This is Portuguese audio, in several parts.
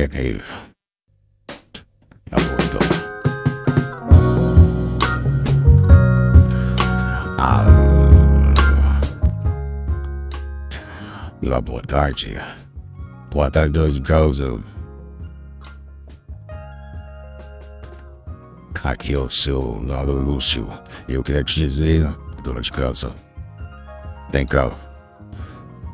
aí. Tá bom, então. Ah, boa tarde. Boa tarde, dois de. Aqui é o seu Lado Lúcio. Eu quero te dizer, dona de casa. Vem cá.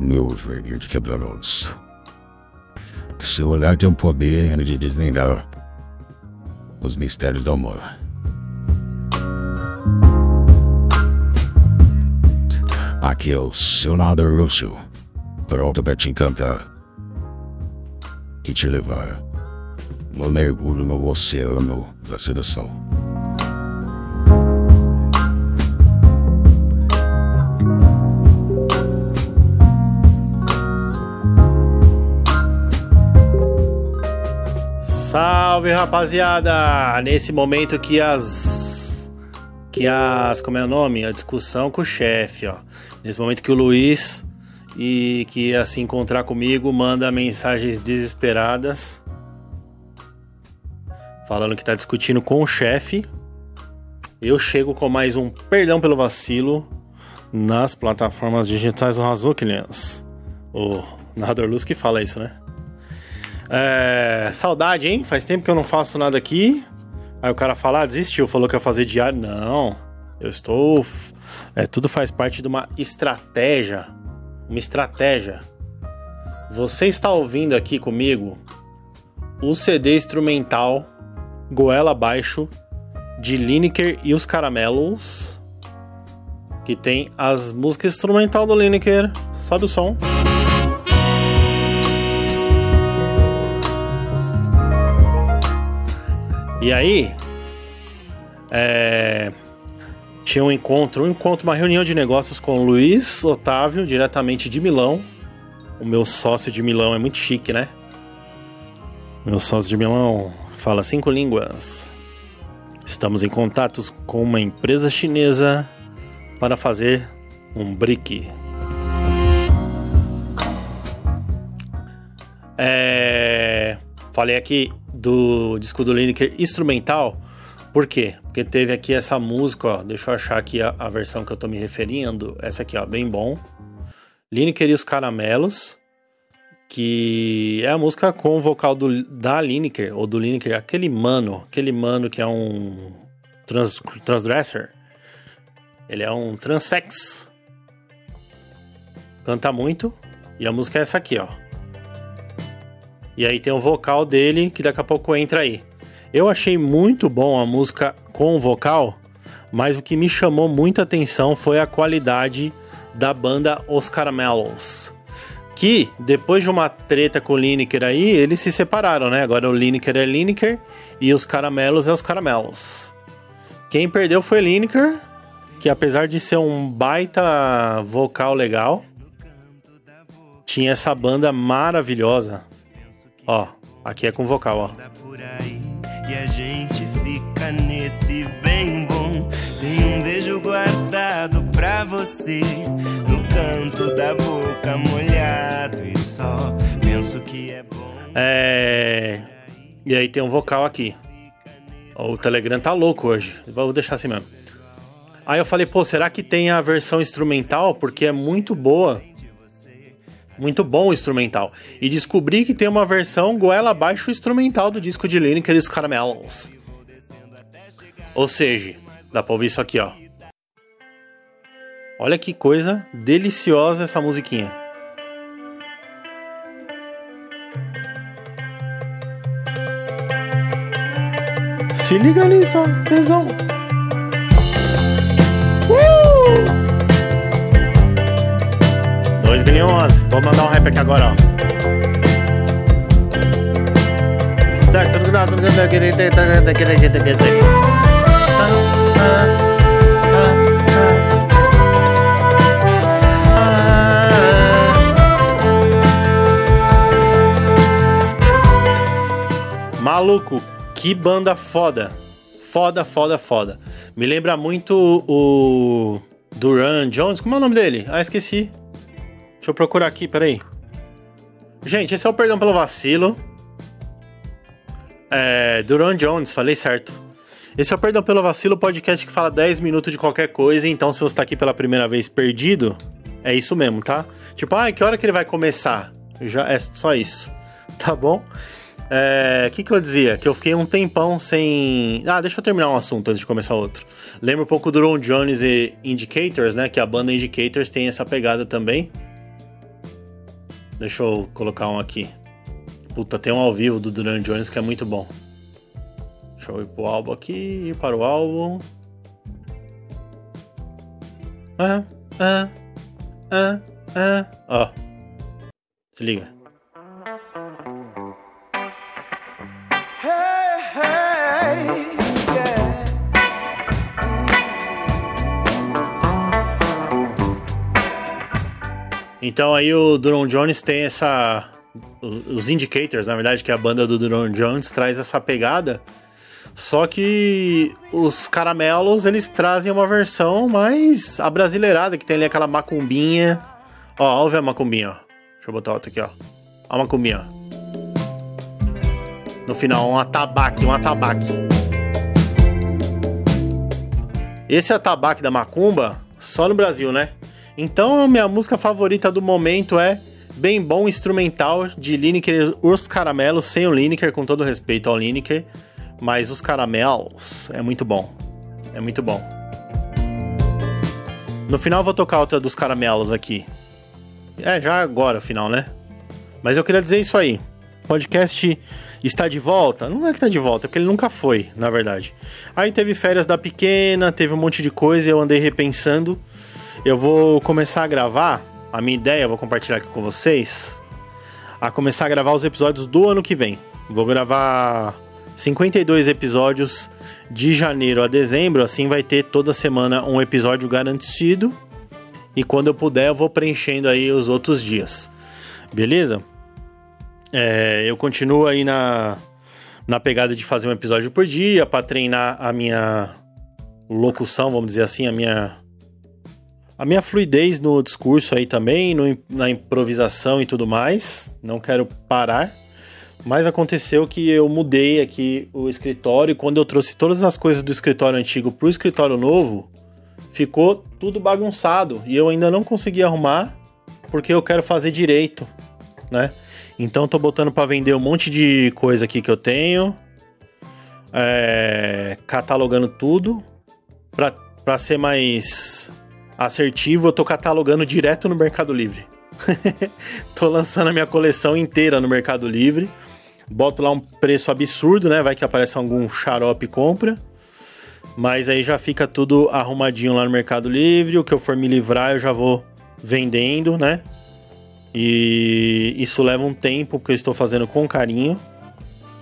Meu velho de quebra-nozes. Seu olhar tem o poder de desvendar os mistérios do amor. Aqui é o seu Lado Lúcio. Pronto pra te encantar. E te levar no mergulho no oceano da sedução. Salve rapaziada! Nesse momento que as. Que as. Como é o nome? A discussão com o chefe, ó. Nesse momento que o Luiz e que ia se encontrar comigo manda mensagens desesperadas falando que tá discutindo com o chefe. Eu chego com mais um perdão pelo vacilo nas plataformas digitais do Razokilians. O narrador Luz que fala isso, né? É, saudade, hein? Faz tempo que eu não faço nada aqui. Aí o cara fala, ah, desistiu, falou que ia fazer diário. Não, eu estou. É, tudo faz parte de uma estratégia. Uma estratégia. Você está ouvindo aqui comigo o CD instrumental Goela Abaixo de Lineker e os Caramelos, que tem as músicas instrumental do Lineker. Sobe o som. E aí, é, tinha um encontro, um encontro, uma reunião de negócios com o Luiz Otávio, diretamente de Milão. O meu sócio de Milão é muito chique, né? Meu sócio de Milão fala cinco línguas. Estamos em contatos com uma empresa chinesa para fazer um brick. É... Falei aqui do disco do Lineker instrumental. Por quê? Porque teve aqui essa música, ó. Deixa eu achar aqui a, a versão que eu tô me referindo. Essa aqui, ó, bem bom. Lineker e os Caramelos. Que é a música com o vocal do, da Lineker, ou do Lineker, aquele mano, aquele mano que é um trans, transdresser. Ele é um transex. Canta muito. E a música é essa aqui, ó. E aí tem o vocal dele que daqui a pouco entra aí. Eu achei muito bom a música com o vocal, mas o que me chamou muita atenção foi a qualidade da banda Os Caramelos. Que, depois de uma treta com o Lineker aí, eles se separaram, né? Agora o Lineker é Lineker e os Caramelos é os Caramelos. Quem perdeu foi Lineker, que apesar de ser um baita vocal legal, tinha essa banda maravilhosa. Ó, aqui é com vocal, ó. E a gente fica nesse bem bom. Tem um beijo guardado pra você. No canto da boca molhado. E só penso que é bom. É. E aí tem um vocal aqui. O Telegram tá louco hoje. Vou deixar assim mesmo. Aí eu falei, pô, será que tem a versão instrumental? Porque é muito boa. Muito bom o instrumental. E descobri que tem uma versão goela abaixo instrumental do disco de Lineker e os Caramelos. Ou seja, dá pra ouvir isso aqui, ó. Olha que coisa deliciosa essa musiquinha. Se liga nisso. Tesão. 2 milhões. Vou mandar um rap aqui agora, ó. Maluco, que banda foda. Foda, foda, foda. Me lembra muito o Duran Jones. Como é o nome dele? Ah, esqueci. Deixa eu procurar aqui, peraí. Gente, esse é o Perdão pelo Vacilo. É, Duran Jones, falei certo. Esse é o Perdão pelo Vacilo, podcast que fala 10 minutos de qualquer coisa. Então, se você tá aqui pela primeira vez perdido, é isso mesmo, tá? Tipo, ah, que hora que ele vai começar? Já é só isso, tá bom? É, o que, que eu dizia? Que eu fiquei um tempão sem. Ah, deixa eu terminar um assunto antes de começar outro. Lembra um pouco do Ron Jones e Indicators, né? Que a banda Indicators tem essa pegada também. Deixa eu colocar um aqui. Puta, tem um ao vivo do Duran Jones que é muito bom. Deixa eu ir pro álbum aqui, ir para o álbum. Ah, ah, ah, ah. Ó. Se liga. Então aí o Duron Jones tem essa. Os Indicators, na verdade, que é a banda do Duron Jones, traz essa pegada. Só que os caramelos, eles trazem uma versão mais abrasileirada, que tem ali aquela macumbinha. Ó, ouve a macumbinha, ó. Deixa eu botar outra aqui, ó. A macumbinha, ó. No final, um atabaque, um atabaque. Esse atabaque da macumba, só no Brasil, né? Então, minha música favorita do momento é Bem Bom Instrumental de Lineker Os Caramelos, sem o Lineker, com todo respeito ao Lineker, mas os caramelos é muito bom. É muito bom. No final vou tocar outra dos caramelos aqui. É, já agora o final, né? Mas eu queria dizer isso aí. Podcast está de volta? Não é que está de volta, é porque ele nunca foi, na verdade. Aí teve férias da pequena, teve um monte de coisa e eu andei repensando. Eu vou começar a gravar, a minha ideia, vou compartilhar aqui com vocês, a começar a gravar os episódios do ano que vem. Vou gravar 52 episódios de janeiro a dezembro, assim vai ter toda semana um episódio garantido. E quando eu puder, eu vou preenchendo aí os outros dias. Beleza? É, eu continuo aí na, na pegada de fazer um episódio por dia para treinar a minha locução, vamos dizer assim, a minha a minha fluidez no discurso aí também, no, na improvisação e tudo mais. Não quero parar. Mas aconteceu que eu mudei aqui o escritório e quando eu trouxe todas as coisas do escritório antigo pro escritório novo, ficou tudo bagunçado e eu ainda não consegui arrumar porque eu quero fazer direito, né? Então tô botando para vender um monte de coisa aqui que eu tenho, é, catalogando tudo para ser mais assertivo, eu tô catalogando direto no Mercado Livre. tô lançando a minha coleção inteira no Mercado Livre. Boto lá um preço absurdo, né? Vai que aparece algum xarope e compra. Mas aí já fica tudo arrumadinho lá no Mercado Livre. O que eu for me livrar, eu já vou vendendo, né? E isso leva um tempo, porque eu estou fazendo com carinho.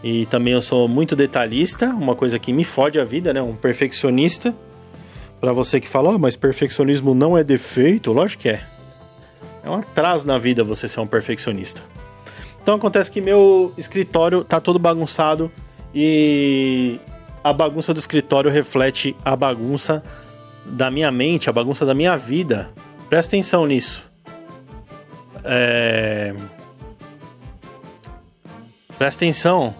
E também eu sou muito detalhista, uma coisa que me fode a vida, né? Um perfeccionista. Para você que fala, oh, mas perfeccionismo não é defeito, lógico que é. É um atraso na vida você ser um perfeccionista. Então acontece que meu escritório tá todo bagunçado e a bagunça do escritório reflete a bagunça da minha mente, a bagunça da minha vida. Presta atenção nisso. É... Presta atenção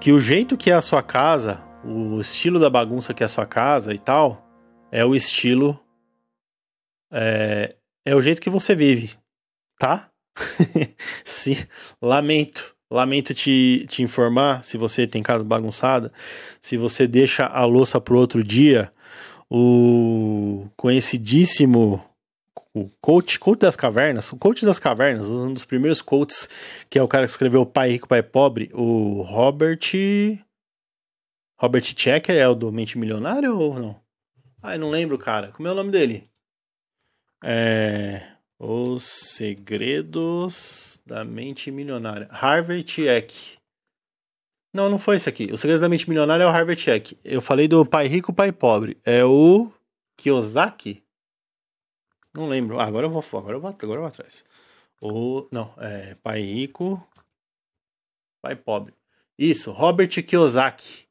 que o jeito que é a sua casa, o estilo da bagunça que é a sua casa e tal, é o estilo. É, é o jeito que você vive, tá? Sim, lamento. Lamento te, te informar, se você tem casa bagunçada, se você deixa a louça pro outro dia, o conhecidíssimo o coach, coach das cavernas, o coach das cavernas, um dos primeiros coaches, que é o cara que escreveu Pai Rico, Pai Pobre, o Robert. Robert Checker é o do Mente Milionário ou não? Ai, não lembro, cara. Como é o nome dele? É. Os Segredos da Mente Milionária. Harvard Eck. Não, não foi esse aqui. Os Segredos da Mente Milionária é o Harvard Eck. Eu falei do Pai Rico, Pai Pobre. É o Kiyosaki? Não lembro. Ah, agora eu vou, agora eu vou, agora eu vou atrás. O, não, é Pai Rico, Pai Pobre. Isso, Robert Kiyosaki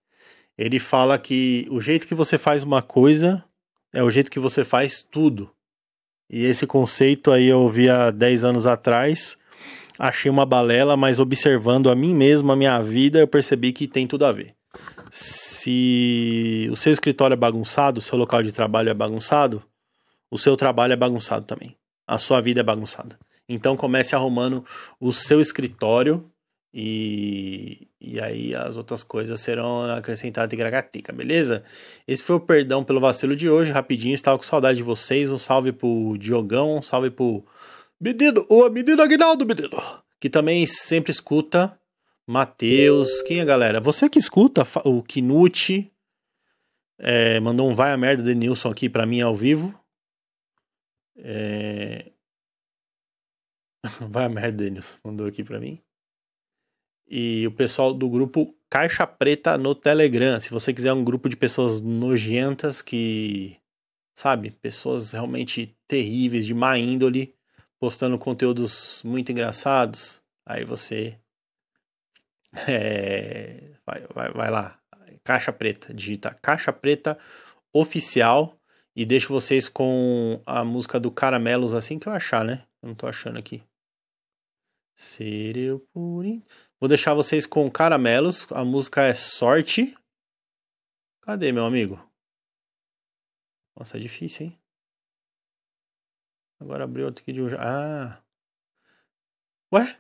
ele fala que o jeito que você faz uma coisa é o jeito que você faz tudo. E esse conceito aí eu ouvi há 10 anos atrás achei uma balela, mas observando a mim mesmo, a minha vida, eu percebi que tem tudo a ver. Se o seu escritório é bagunçado, o seu local de trabalho é bagunçado, o seu trabalho é bagunçado também. A sua vida é bagunçada. Então comece arrumando o seu escritório e, e aí as outras coisas serão acrescentadas em gragatica, beleza? Esse foi o perdão pelo vacilo de hoje, rapidinho, estava com saudade de vocês. Um salve pro Diogão, um salve pro menino, o menino Aguinaldo, menino, que também sempre escuta. Matheus, quem é galera? Você que escuta o Knut, é, mandou um vai a merda de Nilson aqui para mim ao vivo. É... Vai a merda, Denilson. Mandou aqui pra mim. E o pessoal do grupo Caixa Preta no Telegram. Se você quiser um grupo de pessoas nojentas que. Sabe? Pessoas realmente terríveis, de má índole, postando conteúdos muito engraçados. Aí você. É, vai, vai, vai lá. Caixa Preta. Digita Caixa Preta Oficial. E deixo vocês com a música do Caramelos assim que eu achar, né? Eu não tô achando aqui. Ser eu por. Vou deixar vocês com Caramelos. A música é Sorte. Cadê, meu amigo? Nossa, é difícil, hein? Agora abriu outro aqui de um. Ah! Ué?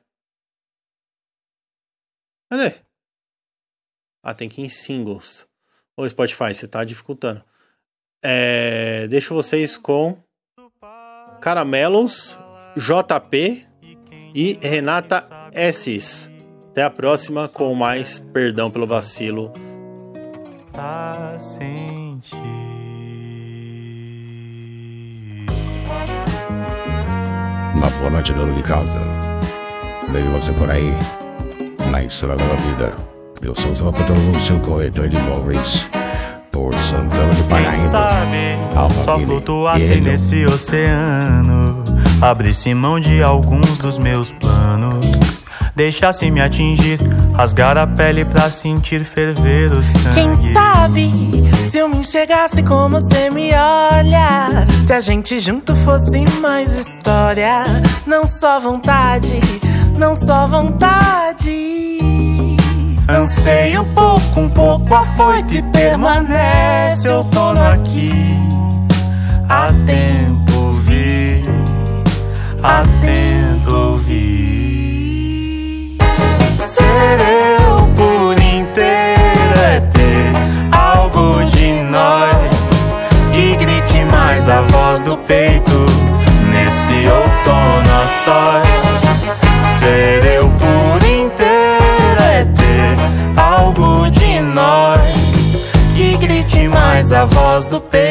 Cadê? Ah, tem que ir em singles. Ô Spotify, você tá dificultando. É, deixo vocês com Caramelos, JP e Renata Esses. Até a próxima com mais Perdão pelo Vacilo. Tá. Uma boa noite, dono de casa. Vejo você por aí, na estrada da vida. Eu sou o seu seu corretor de móveis por Santana de Paraíba. Quem sabe só flutuasse nesse oceano, abrisse mão de alguns dos meus planos, deixasse me atingir, rasgar a pele pra sentir ferver o sangue. Quem sabe se eu me enxergasse como você me olha, se a gente junto fosse mais história, não só vontade, não só vontade. Anseio um pouco, um pouco afoito e permanece outono aqui. Há tempo tempo ouvir. Ser eu por inteiro é ter algo de nós que grite mais a voz do peito nesse outono a sós. Ser eu por algo de nós que grite mais a voz do peito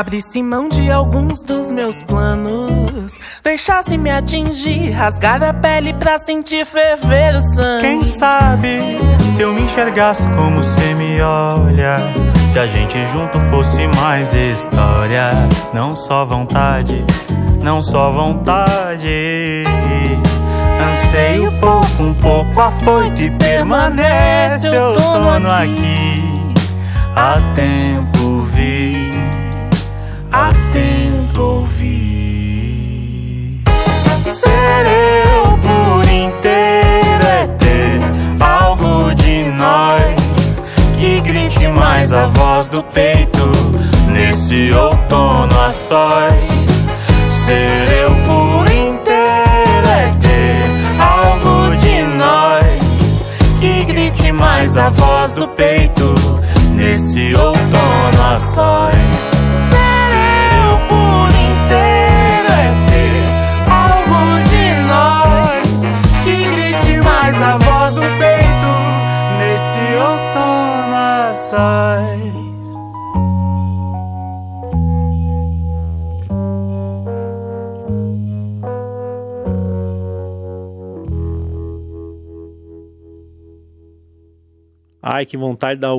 Abrisse mão de alguns dos meus planos. Deixasse me atingir, rasgar a pele pra sentir ferver o sangue. Quem sabe se eu me enxergasse como você me olha? Se a gente junto fosse mais história. Não só vontade, não só vontade. Anseio pouco, um pouco afoito e permanece outono aqui. aqui. Há tempo do peito nesse outono a sós. Ser eu por inteiro é ter algo de nós que grite mais a voz do peito nesse outono Que vontade de dar o